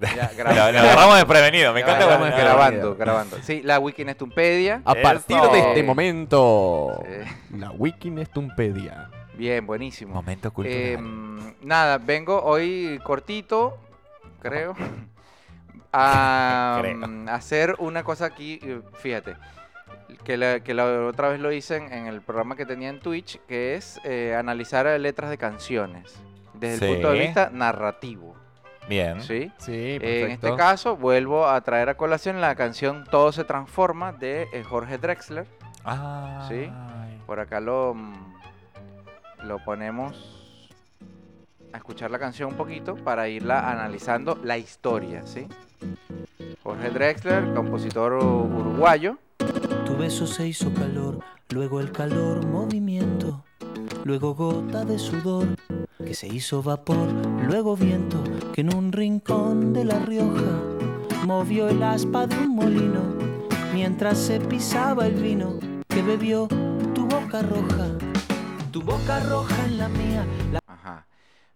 Ya, Lo, grabando. lo agarramos desprevenido, me encanta Grabando, cuando- grabando, grabando. Sí, la Wikinestumpedia. A partir de este momento, Sí. la Wikinestumpedia. Bien, buenísimo. Momento cultural. Em, nada, vengo hoy cortito, creo, a Creo. mm, hacer una cosa aquí, eh, fíjate, que la, que la otra vez lo hice en, en el programa que tenía en Twitch, que es eh, analizar letras de canciones desde el punto de vista narrativo, Bien. ¿sí? Sí, Eh, perfecto. en este caso, vuelvo a traer a colación la canción Todo se transforma de eh, Jorge Drexler. Ay. Por acá lo, mm, lo ponemos a escuchar la canción un poquito para irla analizando la historia, ¿sí? Jorge Drexler, compositor uruguayo. Tu beso se hizo calor, luego el calor movimiento, luego gota de sudor que se hizo vapor, luego viento que en un rincón de La Rioja movió el aspa de un molino mientras se pisaba el vino que bebió tu boca roja, tu boca roja en la mía. la- Ajá.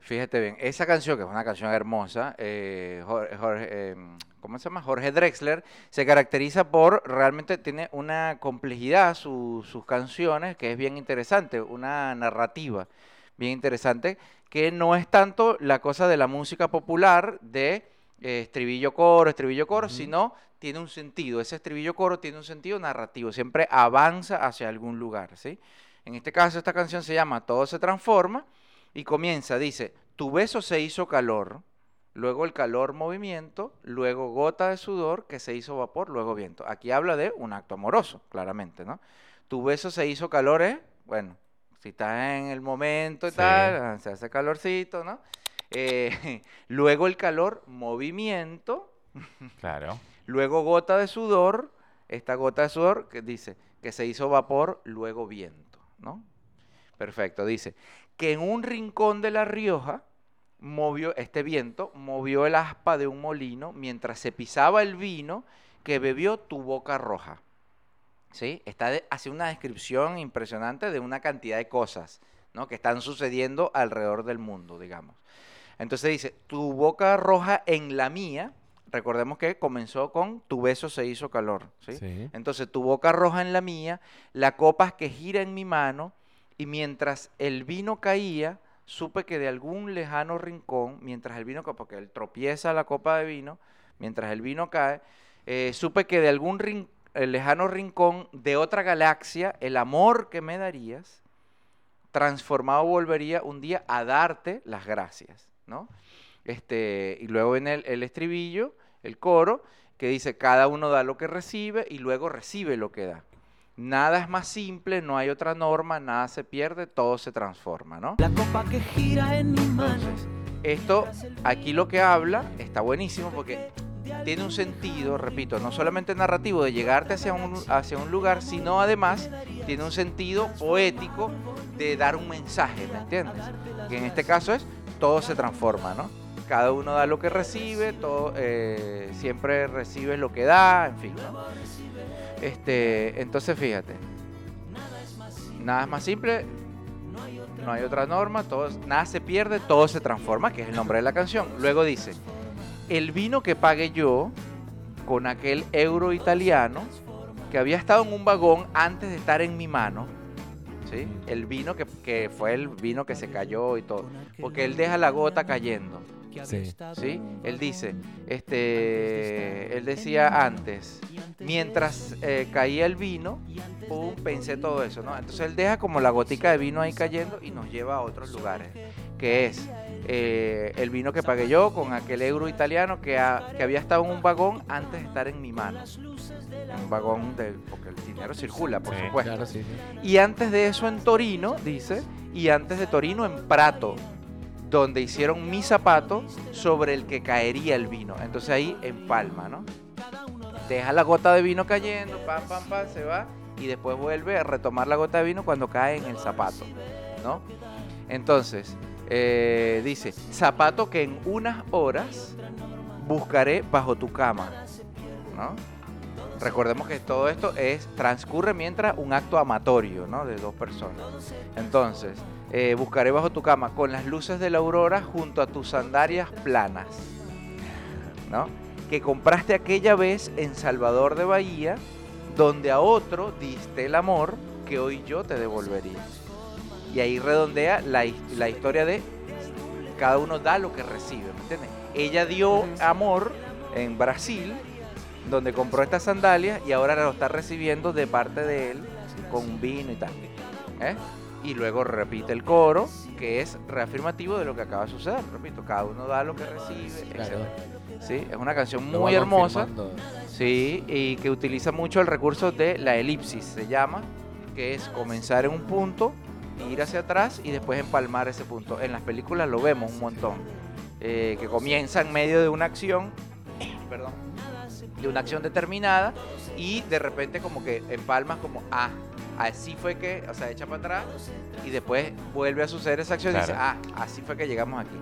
Fíjate bien, esa canción, que es una canción hermosa, eh, Jorge, eh, ¿cómo se llama? Jorge Drexler, se caracteriza por, realmente tiene una complejidad su- sus canciones, que es bien interesante, una narrativa bien interesante, que no es tanto la cosa de la música popular de eh, estribillo coro, estribillo coro, sino tiene un sentido, ese estribillo coro tiene un sentido narrativo, siempre avanza hacia algún lugar, ¿sí? En este caso esta canción se llama Todo se transforma y comienza, dice, tu beso se hizo calor, luego el calor movimiento, luego gota de sudor que se hizo vapor, luego viento. Aquí habla de un acto amoroso, claramente, ¿no? Tu beso se hizo calor, ¿eh? Bueno, si estás en el momento y Sí. tal, ah, se hace calorcito, ¿no? Eh, luego el calor, movimiento, Claro. luego gota de sudor, esta gota de sudor que dice que se hizo vapor, luego viento, ¿no? Perfecto, dice que en un rincón de La Rioja movió este viento, movió el aspa de un molino mientras se pisaba el vino que bebió tu boca roja. ¿Sí? Está de- hace una descripción impresionante de una cantidad de cosas, ¿no? que están sucediendo alrededor del mundo, digamos. Entonces dice, tu boca roja en la mía, recordemos que comenzó con tu beso se hizo calor, ¿sí? Sí. Entonces, tu boca roja en la mía, la copa que gira en mi mano, y mientras el vino caía, supe que de algún lejano rincón, mientras el vino, porque él tropieza la copa de vino, mientras el vino cae, eh, supe que de algún rin- eh, lejano rincón de otra galaxia, el amor que me darías, transformado volvería un día a darte las gracias, ¿no? Este, y luego el, el estribillo, el coro, que dice, cada uno da lo que recibe y luego recibe lo que da. Nada es más simple, no hay otra norma, nada se pierde, todo se transforma, ¿no? La copa que gira en mi mano. Entonces, esto, aquí lo que habla, está buenísimo porque tiene un sentido, repito, no solamente narrativo de llegarte hacia un, hacia un lugar, sino además tiene un sentido poético de dar un mensaje, ¿me entiendes? Que en este caso es, todo se transforma, ¿no? Cada uno da lo que recibe, todo, eh, siempre recibe lo que da, en fin. Este, entonces fíjate, nada es más simple, no hay otra norma, todo, nada se pierde, todo se transforma, que es el nombre de la canción. Luego dice, el vino que pagué yo con aquel euro italiano que había estado en un vagón antes de estar en mi mano, ¿sí? El vino que, que fue el vino que se cayó y todo, porque él deja la gota cayendo. Sí. ¿sí? Él dice, este, él decía antes, mientras eh, caía el vino, pum, pensé todo eso, ¿no? Entonces él deja como la gotica de vino ahí cayendo y nos lleva a otros lugares, que es eh, el vino que pagué yo con aquel euro italiano que, ha- que había estado en un vagón antes de estar en mi mano. Un vagón de, porque el dinero circula, por Sí. supuesto. Claro, sí, sí. Y antes de eso en Torino, dice, y antes de Torino en Prato, donde hicieron mi zapato sobre el que caería el vino. Entonces ahí empalma, ¿no? Deja la gota de vino cayendo, pam, pam, pam, se va, y después vuelve a retomar la gota de vino cuando cae en el zapato, ¿no? Entonces, eh, dice, zapato que en unas horas buscaré bajo tu cama, ¿no? Recordemos que todo esto es transcurre mientras un acto amatorio, ¿no? De dos personas. Entonces, eh, buscaré bajo tu cama con las luces de la aurora junto a tus sandalias planas. ¿no? Que compraste aquella vez en Salvador de Bahía, donde a otro diste el amor que hoy yo te devolvería. Y ahí redondea la, la historia de cada uno da lo que recibe, ¿me entiendes? Ella dio amor en Brasil, donde compró estas sandalias y ahora lo está recibiendo de parte de él con un vino y tal. ¿eh? Y luego repite el coro, que es reafirmativo de lo que acaba de suceder. Repito, cada uno da lo que recibe, Claro. etc. Sí, es una canción muy hermosa. Sí, y que utiliza mucho el recurso de la elipsis, se llama, que es comenzar en un punto, ir hacia atrás y después empalmar ese punto. En las películas lo vemos un montón, eh, que comienza en medio de una acción, perdón, de una acción determinada y de repente como que empalmas como, ah, así fue que, o sea, echa para atrás y después vuelve a suceder esa acción y dice, ah, así fue que llegamos aquí.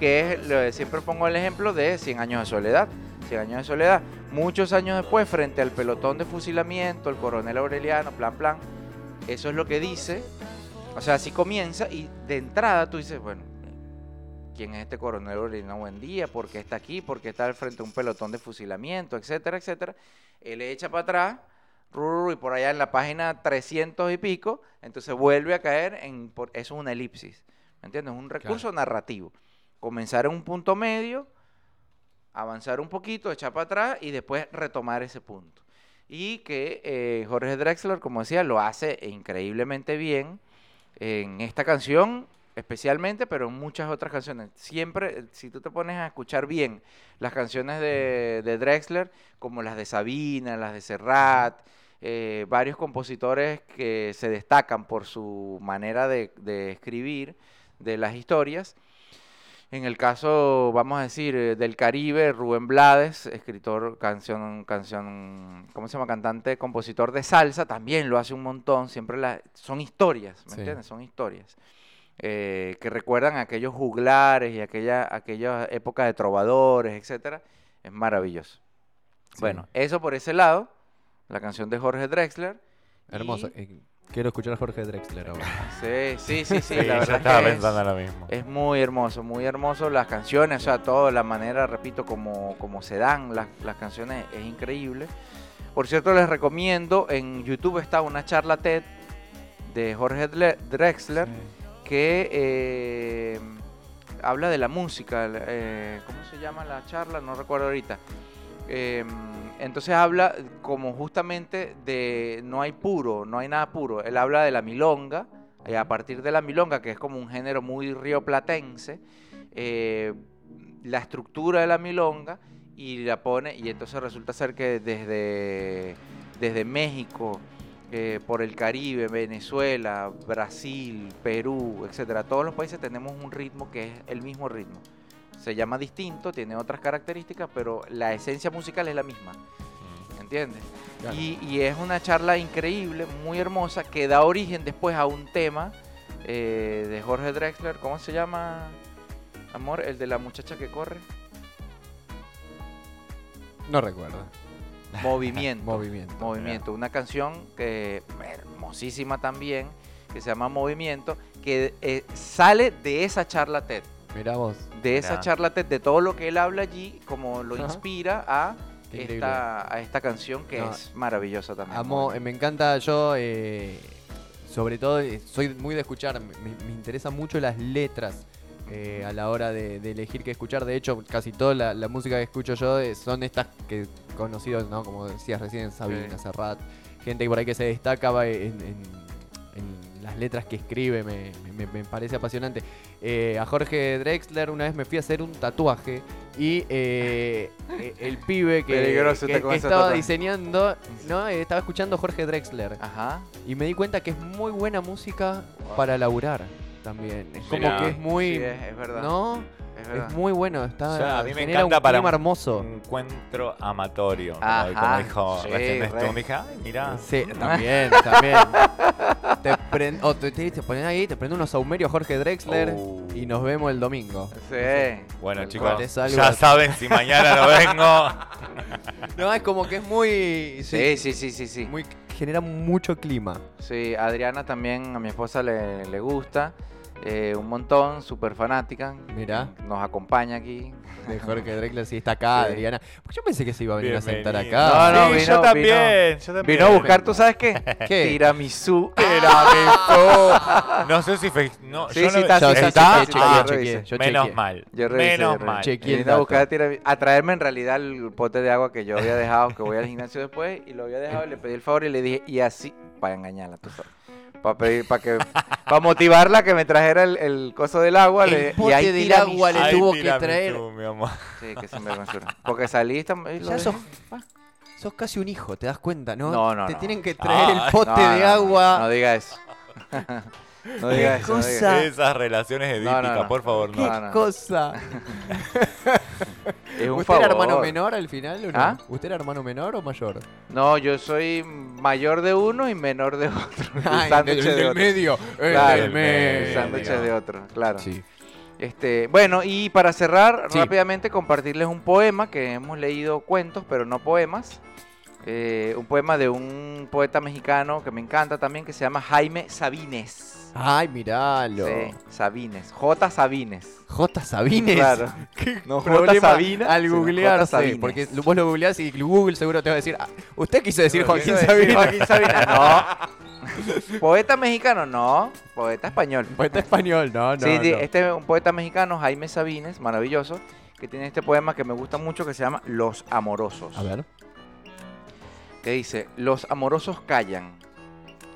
Que es, lo- siempre pongo el ejemplo de 100 años de soledad. 100 años de soledad. Muchos años después, frente al pelotón de fusilamiento, el coronel Aureliano, plan, plan, eso es lo que dice. O sea, así comienza y de entrada tú dices, bueno, ¿quién es este coronel Aureliano Buendía? ¿Por qué está aquí? ¿Por qué está al frente de un pelotón de fusilamiento? Etcétera, etcétera. Él echa para atrás, y por allá en la página 300 y pico, entonces vuelve a caer en... por- eso es una elipsis, ¿me entiendes? Es un recurso narrativo. Comenzar en un punto medio, avanzar un poquito, echar para atrás y después retomar ese punto. Y que eh, Jorge Drexler, como decía, lo hace increíblemente bien en esta canción especialmente, pero en muchas otras canciones. Siempre, eh, si tú te pones a escuchar bien las canciones de, de Drexler, como las de Sabina, las de Serrat, eh, varios compositores que se destacan por su manera de, de escribir de las historias. En el caso, vamos a decir, eh, del Caribe, Rubén Blades, escritor, canción, canción, ¿cómo se llama? Cantante, compositor de salsa, también lo hace un montón. Siempre la, son historias, ¿me Sí. entiendes? Son historias eh, que recuerdan a aquellos juglares y aquella, aquella época de trovadores, etcétera. Es maravilloso. Sí. Bueno, eso por ese lado, la canción de Jorge Drexler. Hermoso. y- Eh, Quiero escuchar a Jorge Drexler ahora. Sí, sí, sí, sí, Sí, la verdad es estaba que es- pensando lo mismo. es muy hermoso, muy hermoso las canciones, o sea, toda la manera, repito, como, como se dan las, las canciones es increíble. Por cierto, les recomiendo, en YouTube está una charla TED de Jorge Drexler que eh, habla de la música, eh, ¿cómo se llama la charla? No recuerdo ahorita. Eh, entonces habla como justamente de no hay puro, no hay nada puro. Él habla de la milonga, y a partir de la milonga, que es como un género muy rioplatense, la estructura de la milonga y la pone, y entonces resulta ser que desde, desde México, eh, por el Caribe, Venezuela, Brasil, Perú, etcétera, todos los países tenemos un ritmo que es el mismo ritmo. Se llama distinto, tiene otras características, pero la esencia musical es la misma. ¿Entiendes? Claro. Y, y es una charla increíble, muy hermosa, que da origen después a un tema eh, de Jorge Drexler. ¿Cómo se llama, amor? El de la muchacha que corre. No recuerdo. Movimiento. Movimiento. Movimiento, una canción que hermosísima también, que se llama Movimiento, que eh, sale de esa charla TED, Mirá vos. de esa Mirá. charla TED, de todo lo que él habla allí, como lo Ajá. inspira a esta, a esta canción que No, es maravillosa también. Amo, eh, me encanta yo, eh, sobre todo, soy muy de escuchar, me, me interesan mucho las letras eh, a la hora de, de elegir qué escuchar. De hecho, casi toda la, la música que escucho yo son estas que conocidos, ¿no? Como decías recién, Sabina. Serrat, gente por ahí que se destaca va en, en- en las letras que escribe, me, me- me parece apasionante. Eh, a Jorge Drexler una vez me fui a hacer un tatuaje y eh, eh, el pibe que, estaba diseñando, ¿no? Eh, estaba escuchando Jorge Drexler Ajá. y me di cuenta que es muy buena música Wow. para laburar también. Es como que es muy... Sí, es, es verdad. ¿No? Es muy bueno, está, O sea, a mí me encanta un para clima un- hermoso. Un encuentro amatorio. como- dijo sí, recién re. Stone, dije, ay, mirá. Sí, también, también. te, pren- o te, te, te ponen ahí, te prende unos saumerios Jorge Drexler Oh. y nos vemos el domingo. Sí. Bueno, chicos, ya saben si mañana no vengo. No, es como que es muy... Sí, sí, sí, sí, sí. Muy, genera mucho clima. Sí, Adriana también, a mi esposa le, le gusta. Eh, un montón, súper fanática. Mirá. Nos acompaña aquí. De Jorge Drexler, sí, está acá, Sí. Adriana. Yo pensé que se iba a venir a sentar acá. No, no, Sí, vino- yo también, yo también. Vino a buscar, ¿tú sabes qué? ¿Qué? Tiramisú. No sé si fe- no, Sí, yo sí, no- está, está, está, chequeé, está, Ah, yo chequeé, yo menos chequeé. mal. Yo revisé, menos mal. Chequeé el Vine a buscar tiramisú- a traerme en realidad el pote de agua que yo había dejado, que voy al gimnasio después, y lo había dejado, y le pedí el favor y le dije, y así, para engañarla, tú sabes. Para pedir, para que, para motivarla a que me trajera el, el coso del agua. le, El y pote hay del agua le tuvo que traer. mi amor. Sí, que sinvergüenzura. Porque y y lo Ya sos, Ah. sos casi un hijo, ¿te das cuenta? No, No, no, Te no. tienen que traer Ah, el pote No, no, de no, agua. No diga eso. no diga eso. no diga cosa? eso. Esas relaciones edípicas, no, no. por favor, ¿Qué no. no, no. cosa? Es un ¿Usted era hermano menor al final o no? ¿Ah? ¿Usted era hermano menor o mayor? No, yo soy mayor de uno y menor de otro. El sándwich el de del otro. medio. el Claro, del el medio. El medio. sándwich de otro, claro. Sí. Este, bueno, y para cerrar, Sí. rápidamente compartirles un poema que hemos leído cuentos, pero no poemas. Eh, un poema de un poeta mexicano que me encanta también, que se llama Jaime Sabines. Ay, miralo. Sí, Sabines. J. Sabines. J. Sabines. Claro. ¿Qué No, J. Sabina, al googlearse? Sabines. Porque vos lo googleás y Google seguro te va a decir, "Ah, usted quiso decir Joaquín Sabines. Joaquín Sabina, no. Poeta mexicano, no. Poeta español. Poeta español, no, no. sí, sí, no. este es un poeta mexicano, Jaime Sabines, maravilloso, que tiene este poema que me gusta mucho que se llama Los Amorosos. A ver. Que dice, los amorosos callan.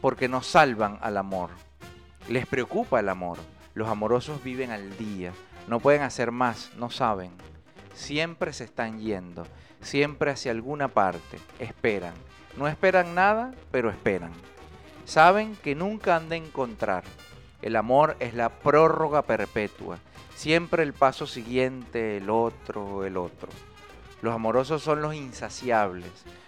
porque no salvan al amor. Les preocupa el amor. Los amorosos viven al día, no pueden hacer más, no saben. Siempre se están yendo, siempre hacia alguna parte, esperan. No esperan nada, pero esperan. Saben que nunca han de encontrar. El amor es la prórroga perpetua. Siempre el paso siguiente, el otro, el otro. Los amorosos son los insaciables,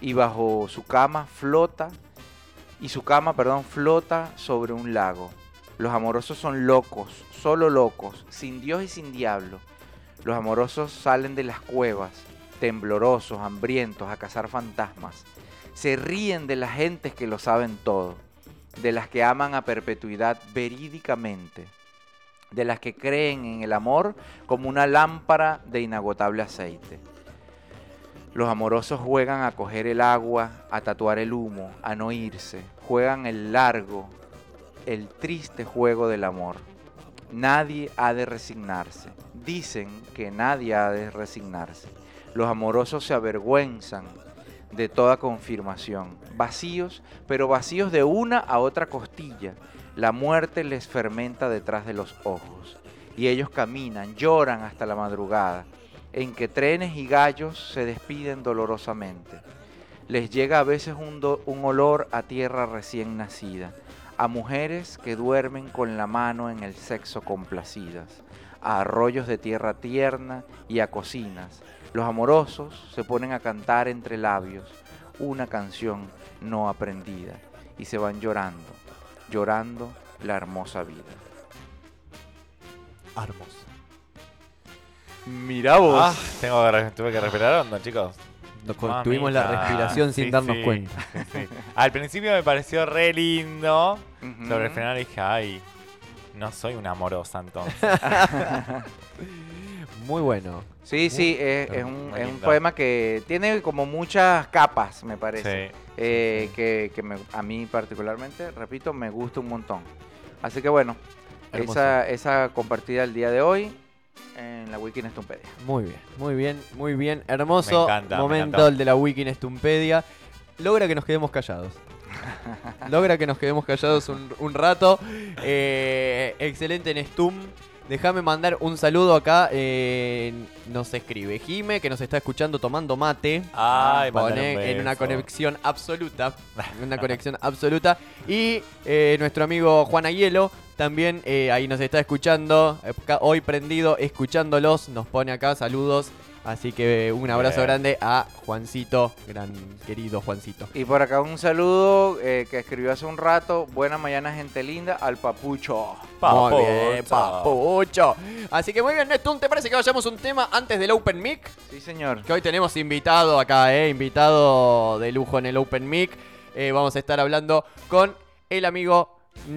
y bajo su cama flota y su cama, perdón, flota sobre un lago. Los amorosos son locos, solo locos, sin Dios y sin diablo. Los amorosos salen de las cuevas, temblorosos, hambrientos, a cazar fantasmas. Se ríen de las gentes que lo saben todo, de las que aman a perpetuidad verídicamente, de las que creen en el amor como una lámpara de inagotable aceite. Los amorosos juegan a coger el agua, a tatuar el humo, a no irse. Juegan el largo, el triste juego del amor. Nadie ha de resignarse. Dicen que nadie ha de resignarse. Los amorosos se avergüenzan de toda confirmación. Vacíos, pero vacíos de una a otra costilla. La muerte les fermenta detrás de los ojos. Y ellos caminan, lloran hasta la madrugada, en que trenes y gallos se despiden dolorosamente. Les llega a veces un, olor a tierra recién nacida, a mujeres que duermen con la mano en el sexo complacidas, a arroyos de tierra tierna y a cocinas. Los amorosos se ponen a cantar entre labios una canción no aprendida y se van llorando, llorando la hermosa vida. Hermoso. Mira vos. Ah, tengo que tuve que respirar hondo, chicos. Nos tuvimos la Mamita. respiración sin Sí, darnos sí, cuenta. sí, sí. Al principio me pareció re lindo. Sobre el final dije, ay, no soy una amorosa entonces. Muy bueno. Sí, sí, es, un, es un poema que tiene como muchas capas, me parece. Sí. eh, que, que me- a mí particularmente, repito, me gusta un montón. Así que bueno, esa, esa compartida el día de hoy en la Wiki Nestumpedia. Muy bien, muy bien, muy bien. Hermoso Me encanta, me momento el de la Wiki en Estumpedia. Logra que nos quedemos callados. Logra que nos quedemos callados un, un rato. Eh, excelente en Stum. Déjame mandar un saludo acá. eh, nos escribe Jime, que nos está escuchando tomando mate. Ay, Pone un en una conexión absoluta. en Una conexión absoluta. Y eh, nuestro amigo Juan Ayelo también eh, ahí nos está escuchando. eh, Hoy prendido, escuchándolos. Nos pone acá saludos. Así que un abrazo Bien. grande a Juancito, gran querido Juancito. Y por acá un saludo eh, que escribió hace un rato. Buena mañana, gente linda, al papucho. Muy bien, Papucho. papucho. Así que muy bien, Nestun, ¿te parece que vayamos un tema antes del Open Mic? Sí, señor. Que hoy tenemos invitado acá, ¿eh? Invitado de lujo en el Open Mic. Eh, vamos a estar hablando con el amigo